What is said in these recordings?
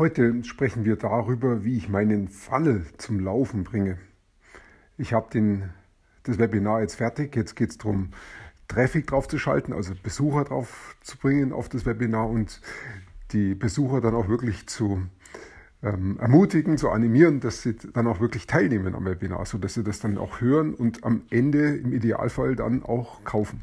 Heute sprechen wir darüber, wie ich meinen Funnel zum Laufen bringe. Ich habe das Webinar jetzt fertig. Jetzt geht es darum, Traffic draufzuschalten, also Besucher drauf zu bringen auf das Webinar und die Besucher dann auch wirklich zu ähm, ermutigen, zu animieren, dass sie dann auch wirklich teilnehmen am Webinar, sodass sie das dann auch hören und am Ende im Idealfall dann auch kaufen.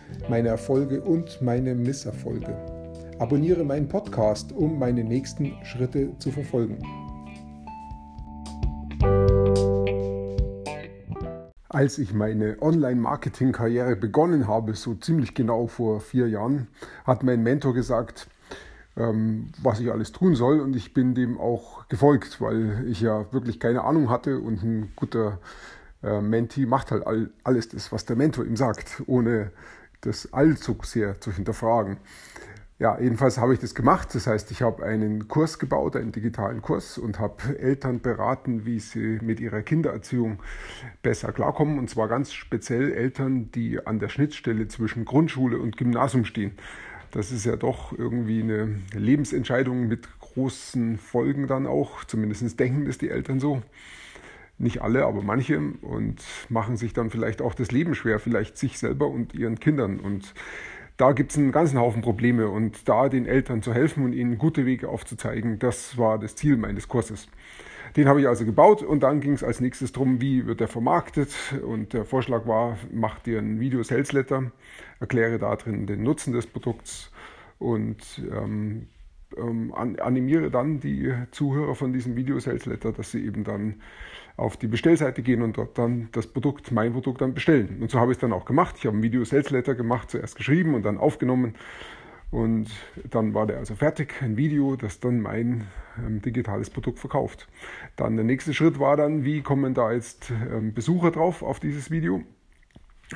meine Erfolge und meine Misserfolge. Abonniere meinen Podcast, um meine nächsten Schritte zu verfolgen. Als ich meine Online-Marketing-Karriere begonnen habe, so ziemlich genau vor vier Jahren, hat mein Mentor gesagt, ähm, was ich alles tun soll. Und ich bin dem auch gefolgt, weil ich ja wirklich keine Ahnung hatte und ein guter äh, Mentee macht halt all, alles das, was der Mentor ihm sagt, ohne das allzu sehr zu hinterfragen. Ja, jedenfalls habe ich das gemacht. Das heißt, ich habe einen Kurs gebaut, einen digitalen Kurs und habe Eltern beraten, wie sie mit ihrer Kindererziehung besser klarkommen. Und zwar ganz speziell Eltern, die an der Schnittstelle zwischen Grundschule und Gymnasium stehen. Das ist ja doch irgendwie eine Lebensentscheidung mit großen Folgen dann auch. Zumindest denken das die Eltern so. Nicht alle, aber manche und machen sich dann vielleicht auch das Leben schwer, vielleicht sich selber und ihren Kindern. Und da gibt es einen ganzen Haufen Probleme und da den Eltern zu helfen und ihnen gute Wege aufzuzeigen, das war das Ziel meines Kurses. Den habe ich also gebaut und dann ging es als nächstes darum, wie wird der vermarktet. Und der Vorschlag war, mach dir ein Video Sales Letter, erkläre da drin den Nutzen des Produkts und ähm, ähm, animiere dann die Zuhörer von diesem Video Sales Letter, dass sie eben dann auf die Bestellseite gehen und dort dann das Produkt, mein Produkt dann bestellen. Und so habe ich es dann auch gemacht. Ich habe ein Video Sales Letter gemacht, zuerst geschrieben und dann aufgenommen und dann war der also fertig, ein Video, das dann mein ähm, digitales Produkt verkauft. Dann der nächste Schritt war dann, wie kommen da jetzt ähm, Besucher drauf auf dieses Video?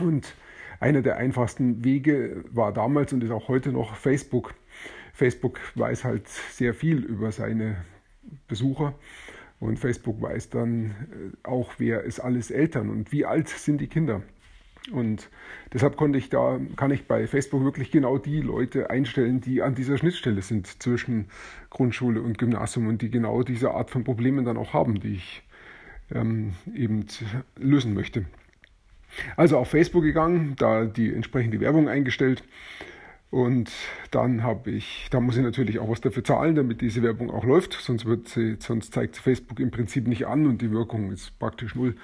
Und einer der einfachsten Wege war damals und ist auch heute noch Facebook. Facebook weiß halt sehr viel über seine Besucher und Facebook weiß dann äh, auch, wer ist alles Eltern und wie alt sind die Kinder. Und deshalb konnte ich da, kann ich bei Facebook wirklich genau die Leute einstellen, die an dieser Schnittstelle sind zwischen Grundschule und Gymnasium und die genau diese Art von Problemen dann auch haben, die ich ähm, eben lösen möchte. Also auf Facebook gegangen, da die entsprechende Werbung eingestellt und dann habe ich, da muss ich natürlich auch was dafür zahlen, damit diese Werbung auch läuft, sonst wird sie, sonst zeigt Facebook im Prinzip nicht an und die Wirkung ist praktisch null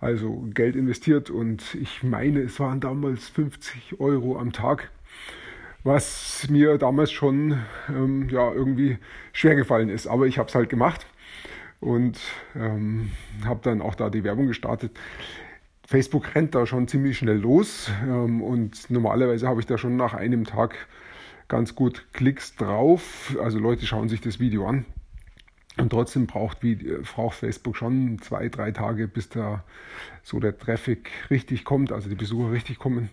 also Geld investiert und ich meine, es waren damals 50 Euro am Tag, was mir damals schon ähm, ja, irgendwie schwer gefallen ist. Aber ich habe es halt gemacht und ähm, habe dann auch da die Werbung gestartet. Facebook rennt da schon ziemlich schnell los ähm, und normalerweise habe ich da schon nach einem Tag ganz gut Klicks drauf. Also Leute schauen sich das Video an. Und trotzdem braucht, wie, braucht Facebook schon zwei, drei Tage, bis da so der Traffic richtig kommt, also die Besucher richtig kommen.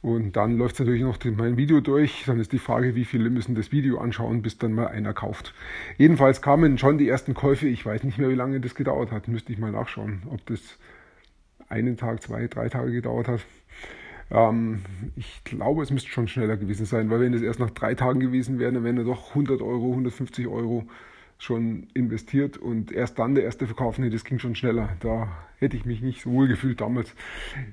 Und dann läuft es natürlich noch mein Video durch. Dann ist die Frage, wie viele müssen das Video anschauen, bis dann mal einer kauft. Jedenfalls kamen schon die ersten Käufe. Ich weiß nicht mehr, wie lange das gedauert hat. Müsste ich mal nachschauen, ob das einen Tag, zwei, drei Tage gedauert hat. Ähm, ich glaube, es müsste schon schneller gewesen sein, weil wenn es erst nach drei Tagen gewesen wäre, dann wären doch 100 Euro, 150 Euro schon investiert und erst dann der erste Verkauf, nee, das ging schon schneller. Da hätte ich mich nicht so wohl gefühlt damals.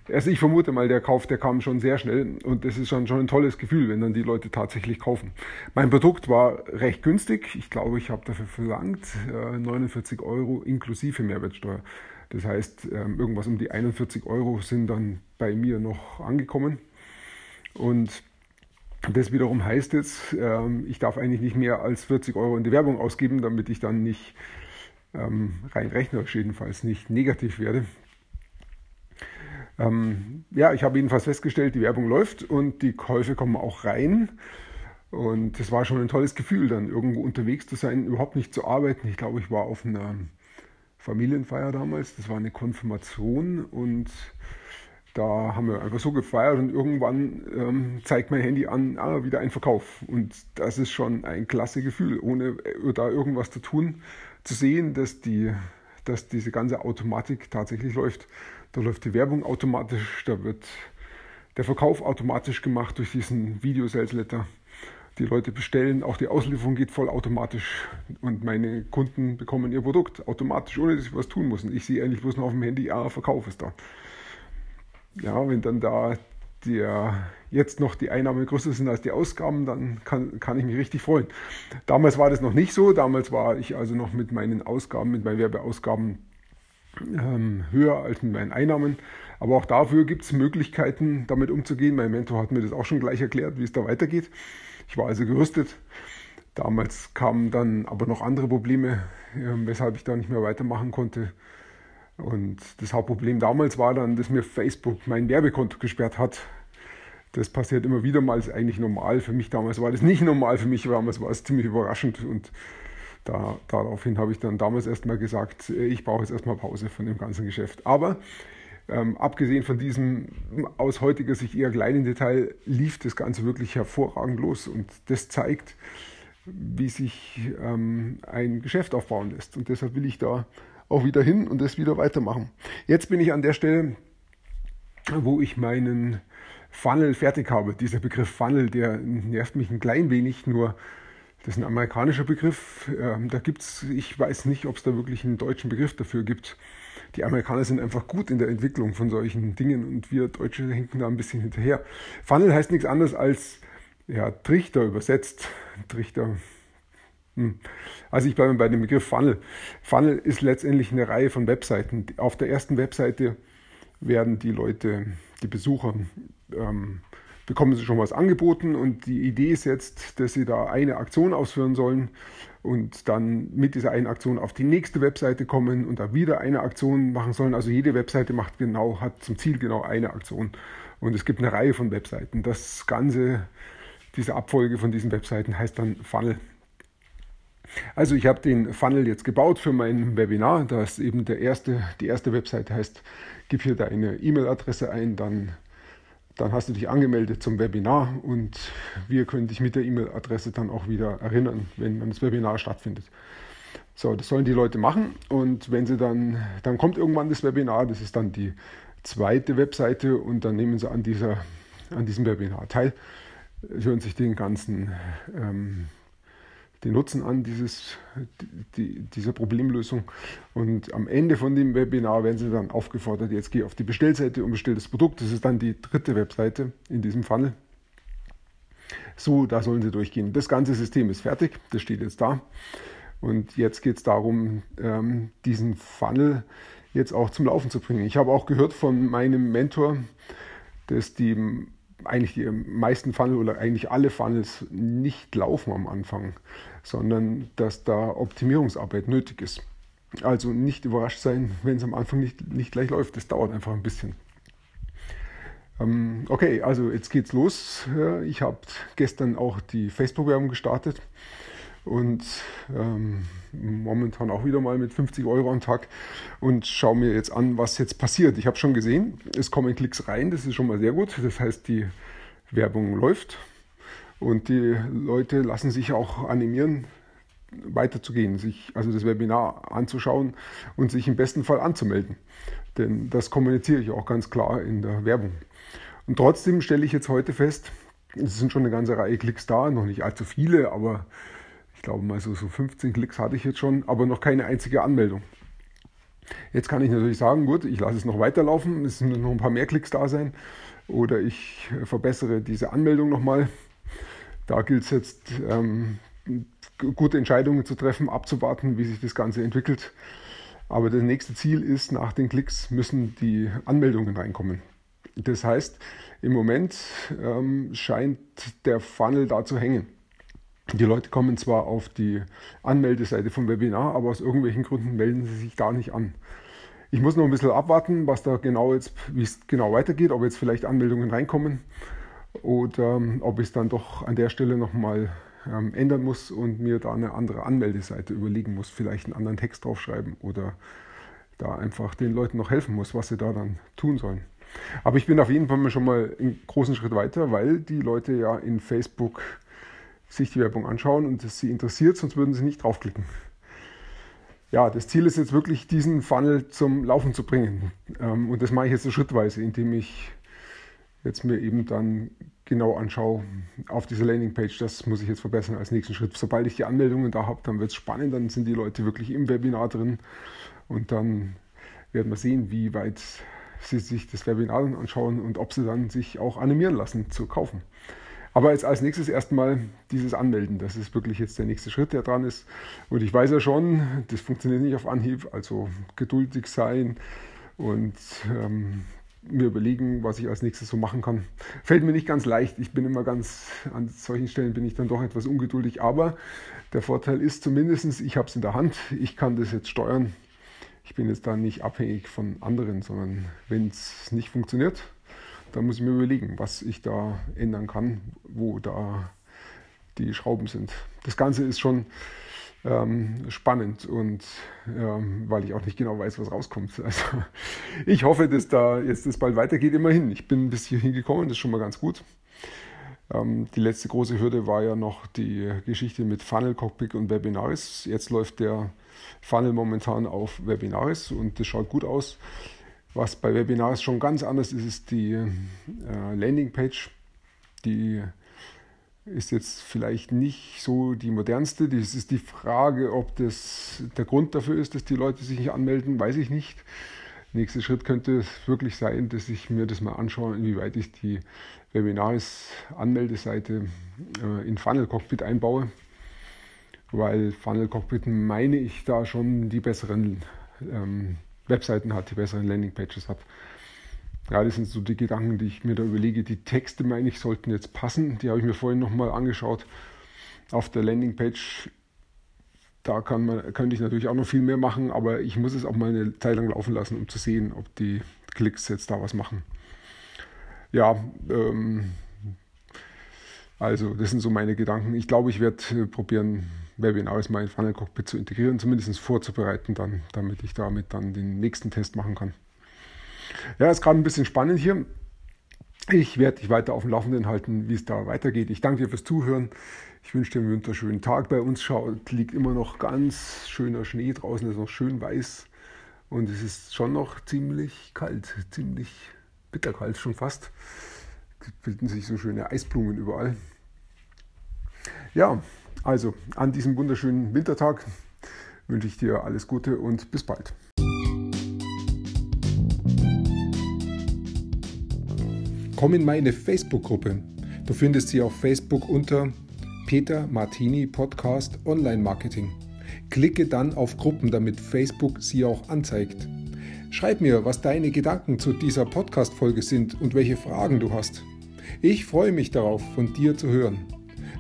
Also ich vermute mal, der Kauf, der kam schon sehr schnell und das ist schon, schon ein tolles Gefühl, wenn dann die Leute tatsächlich kaufen. Mein Produkt war recht günstig. Ich glaube, ich habe dafür verlangt äh, 49 Euro inklusive Mehrwertsteuer. Das heißt, äh, irgendwas um die 41 Euro sind dann bei mir noch angekommen. Und das wiederum heißt jetzt, ähm, ich darf eigentlich nicht mehr als 40 Euro in die Werbung ausgeben, damit ich dann nicht ähm, rein rechnerisch jedenfalls nicht negativ werde. Ähm, ja, ich habe jedenfalls festgestellt, die Werbung läuft und die Käufe kommen auch rein. Und es war schon ein tolles Gefühl, dann irgendwo unterwegs zu sein, überhaupt nicht zu arbeiten. Ich glaube, ich war auf einer Familienfeier damals. Das war eine Konfirmation und da haben wir einfach so gefeiert und irgendwann ähm, zeigt mein Handy an, ah, wieder ein Verkauf. Und das ist schon ein klasse Gefühl, ohne äh, da irgendwas zu tun, zu sehen, dass, die, dass diese ganze Automatik tatsächlich läuft. Da läuft die Werbung automatisch, da wird der Verkauf automatisch gemacht durch diesen Video-Sales-Letter die Leute bestellen, auch die Auslieferung geht voll automatisch und meine Kunden bekommen ihr Produkt automatisch, ohne dass ich was tun muss. Und ich sehe eigentlich bloß noch auf dem Handy, ja, Verkauf ist da. Ja, wenn dann da der, jetzt noch die Einnahmen größer sind als die Ausgaben, dann kann, kann ich mich richtig freuen. Damals war das noch nicht so, damals war ich also noch mit meinen Ausgaben, mit meinen Werbeausgaben ähm, höher als mit meinen Einnahmen. Aber auch dafür gibt es Möglichkeiten, damit umzugehen. Mein Mentor hat mir das auch schon gleich erklärt, wie es da weitergeht. Ich war also gerüstet. Damals kamen dann aber noch andere Probleme, weshalb ich da nicht mehr weitermachen konnte. Und das Hauptproblem damals war dann, dass mir Facebook mein Werbekonto gesperrt hat. Das passiert immer wieder mal, ist eigentlich normal. Für mich damals war das nicht normal, für mich damals war es ziemlich überraschend. Und da, daraufhin habe ich dann damals erstmal gesagt, ich brauche jetzt erstmal Pause von dem ganzen Geschäft. Aber ähm, abgesehen von diesem aus heutiger Sicht eher kleinen Detail lief das Ganze wirklich hervorragend los und das zeigt, wie sich ähm, ein Geschäft aufbauen lässt. Und deshalb will ich da auch wieder hin und das wieder weitermachen. Jetzt bin ich an der Stelle, wo ich meinen Funnel fertig habe. Dieser Begriff Funnel, der nervt mich ein klein wenig, nur das ist ein amerikanischer Begriff. Ähm, da gibt's, ich weiß nicht, ob es da wirklich einen deutschen Begriff dafür gibt die Amerikaner sind einfach gut in der Entwicklung von solchen Dingen und wir Deutsche hinken da ein bisschen hinterher. Funnel heißt nichts anderes als ja, Trichter übersetzt. Trichter. Hm. Also ich bleibe bei dem Begriff Funnel. Funnel ist letztendlich eine Reihe von Webseiten. Auf der ersten Webseite werden die Leute, die Besucher, ähm, bekommen sie schon was angeboten und die Idee ist jetzt, dass sie da eine Aktion ausführen sollen und dann mit dieser einen Aktion auf die nächste Webseite kommen und da wieder eine Aktion machen sollen. Also jede Webseite macht genau, hat zum Ziel genau eine Aktion. Und es gibt eine Reihe von Webseiten. Das Ganze, diese Abfolge von diesen Webseiten heißt dann Funnel. Also ich habe den Funnel jetzt gebaut für mein Webinar. Da ist eben der erste, die erste Webseite heißt, gib hier deine E-Mail-Adresse ein, dann dann hast du dich angemeldet zum Webinar und wir können dich mit der E-Mail-Adresse dann auch wieder erinnern, wenn das Webinar stattfindet. So, das sollen die Leute machen und wenn sie dann, dann kommt irgendwann das Webinar, das ist dann die zweite Webseite und dann nehmen sie an, dieser, an diesem Webinar teil, hören sich den ganzen ähm, den Nutzen an dieses, die, dieser Problemlösung. Und am Ende von dem Webinar werden Sie dann aufgefordert, jetzt geh auf die Bestellseite und bestell das Produkt. Das ist dann die dritte Webseite in diesem Funnel. So, da sollen Sie durchgehen. Das ganze System ist fertig, das steht jetzt da. Und jetzt geht es darum, ähm, diesen Funnel jetzt auch zum Laufen zu bringen. Ich habe auch gehört von meinem Mentor, dass die eigentlich die meisten Funnel oder eigentlich alle Funnels nicht laufen am Anfang, sondern dass da Optimierungsarbeit nötig ist. Also nicht überrascht sein, wenn es am Anfang nicht, nicht gleich läuft. Das dauert einfach ein bisschen. Ähm, okay, also jetzt geht's los. Ich habe gestern auch die Facebook-Werbung gestartet und ähm, momentan auch wieder mal mit 50 Euro am Tag und schaue mir jetzt an, was jetzt passiert. Ich habe schon gesehen, es kommen Klicks rein, das ist schon mal sehr gut. Das heißt, die Werbung läuft und die Leute lassen sich auch animieren, weiterzugehen, sich also das Webinar anzuschauen und sich im besten Fall anzumelden. Denn das kommuniziere ich auch ganz klar in der Werbung. Und trotzdem stelle ich jetzt heute fest, es sind schon eine ganze Reihe Klicks da, noch nicht allzu viele, aber glaube mal so, so 15 Klicks hatte ich jetzt schon, aber noch keine einzige Anmeldung. Jetzt kann ich natürlich sagen, gut, ich lasse es noch weiterlaufen, es müssen noch ein paar mehr Klicks da sein oder ich verbessere diese Anmeldung nochmal. Da gilt es jetzt, ähm, gute Entscheidungen zu treffen, abzuwarten, wie sich das Ganze entwickelt. Aber das nächste Ziel ist, nach den Klicks müssen die Anmeldungen reinkommen. Das heißt, im Moment ähm, scheint der Funnel da zu hängen. Die Leute kommen zwar auf die Anmeldeseite vom Webinar, aber aus irgendwelchen Gründen melden sie sich da nicht an. Ich muss noch ein bisschen abwarten, was da genau jetzt, wie es genau weitergeht, ob jetzt vielleicht Anmeldungen reinkommen oder ähm, ob ich es dann doch an der Stelle nochmal ähm, ändern muss und mir da eine andere Anmeldeseite überlegen muss, vielleicht einen anderen Text draufschreiben oder da einfach den Leuten noch helfen muss, was sie da dann tun sollen. Aber ich bin auf jeden Fall schon mal einen großen Schritt weiter, weil die Leute ja in Facebook sich die Werbung anschauen und es sie interessiert, sonst würden sie nicht draufklicken. Ja, das Ziel ist jetzt wirklich, diesen Funnel zum Laufen zu bringen. Ähm, und das mache ich jetzt so schrittweise, indem ich jetzt mir eben dann genau anschaue auf dieser Landingpage. Das muss ich jetzt verbessern als nächsten Schritt. Sobald ich die Anmeldungen da habe, dann wird es spannend, dann sind die Leute wirklich im Webinar drin und dann werden wir sehen, wie weit sie sich das Webinar anschauen und ob sie dann sich auch animieren lassen zu kaufen. Aber jetzt als nächstes erstmal dieses Anmelden. Das ist wirklich jetzt der nächste Schritt, der dran ist. Und ich weiß ja schon, das funktioniert nicht auf Anhieb. Also geduldig sein und ähm, mir überlegen, was ich als nächstes so machen kann. Fällt mir nicht ganz leicht. Ich bin immer ganz, an solchen Stellen bin ich dann doch etwas ungeduldig. Aber der Vorteil ist zumindest, ich habe es in der Hand. Ich kann das jetzt steuern. Ich bin jetzt da nicht abhängig von anderen, sondern wenn es nicht funktioniert, dann muss ich mir überlegen, was ich da ändern kann, wo da die Schrauben sind. Das Ganze ist schon ähm, spannend und ähm, weil ich auch nicht genau weiß, was rauskommt. Also ich hoffe, dass da jetzt das bald weitergeht. Immerhin, ich bin bis hierhin gekommen, das ist schon mal ganz gut. Ähm, die letzte große Hürde war ja noch die Geschichte mit Funnel, Cockpit und Webinaris. Jetzt läuft der Funnel momentan auf Webinaris und das schaut gut aus. Was bei Webinaris schon ganz anders ist, ist die äh, Landingpage. Die ist jetzt vielleicht nicht so die modernste. Das ist die Frage, ob das der Grund dafür ist, dass die Leute sich nicht anmelden, weiß ich nicht. Nächster Schritt könnte es wirklich sein, dass ich mir das mal anschaue, inwieweit ich die Webinaris-Anmeldeseite äh, in Funnel Cockpit einbaue. Weil Funnel Cockpit meine ich da schon die besseren ähm, Webseiten hat, die besseren Landingpages hat. Ja, das sind so die Gedanken, die ich mir da überlege. Die Texte, meine ich, sollten jetzt passen. Die habe ich mir vorhin nochmal angeschaut. Auf der Landingpage, da kann man, könnte ich natürlich auch noch viel mehr machen, aber ich muss es auch mal eine Zeit lang laufen lassen, um zu sehen, ob die Klicks jetzt da was machen. Ja, ähm, also das sind so meine Gedanken. Ich glaube, ich werde äh, probieren, Webinars mal in Funnel Cockpit zu integrieren, zumindest vorzubereiten, dann, damit ich damit dann den nächsten Test machen kann. Ja, ist gerade ein bisschen spannend hier. Ich werde dich weiter auf dem Laufenden halten, wie es da weitergeht. Ich danke dir fürs Zuhören. Ich wünsche dir einen wunderschönen Tag. Bei uns schaut, liegt immer noch ganz schöner Schnee draußen, ist noch schön weiß. Und es ist schon noch ziemlich kalt, ziemlich bitterkalt schon fast. Es bilden sich so schöne Eisblumen überall. Ja, also an diesem wunderschönen Wintertag wünsche ich dir alles Gute und bis bald. Komm in meine Facebook-Gruppe. Du findest sie auf Facebook unter Peter Martini Podcast Online Marketing. Klicke dann auf Gruppen, damit Facebook sie auch anzeigt. Schreib mir, was deine Gedanken zu dieser Podcast-Folge sind und welche Fragen du hast. Ich freue mich darauf, von dir zu hören.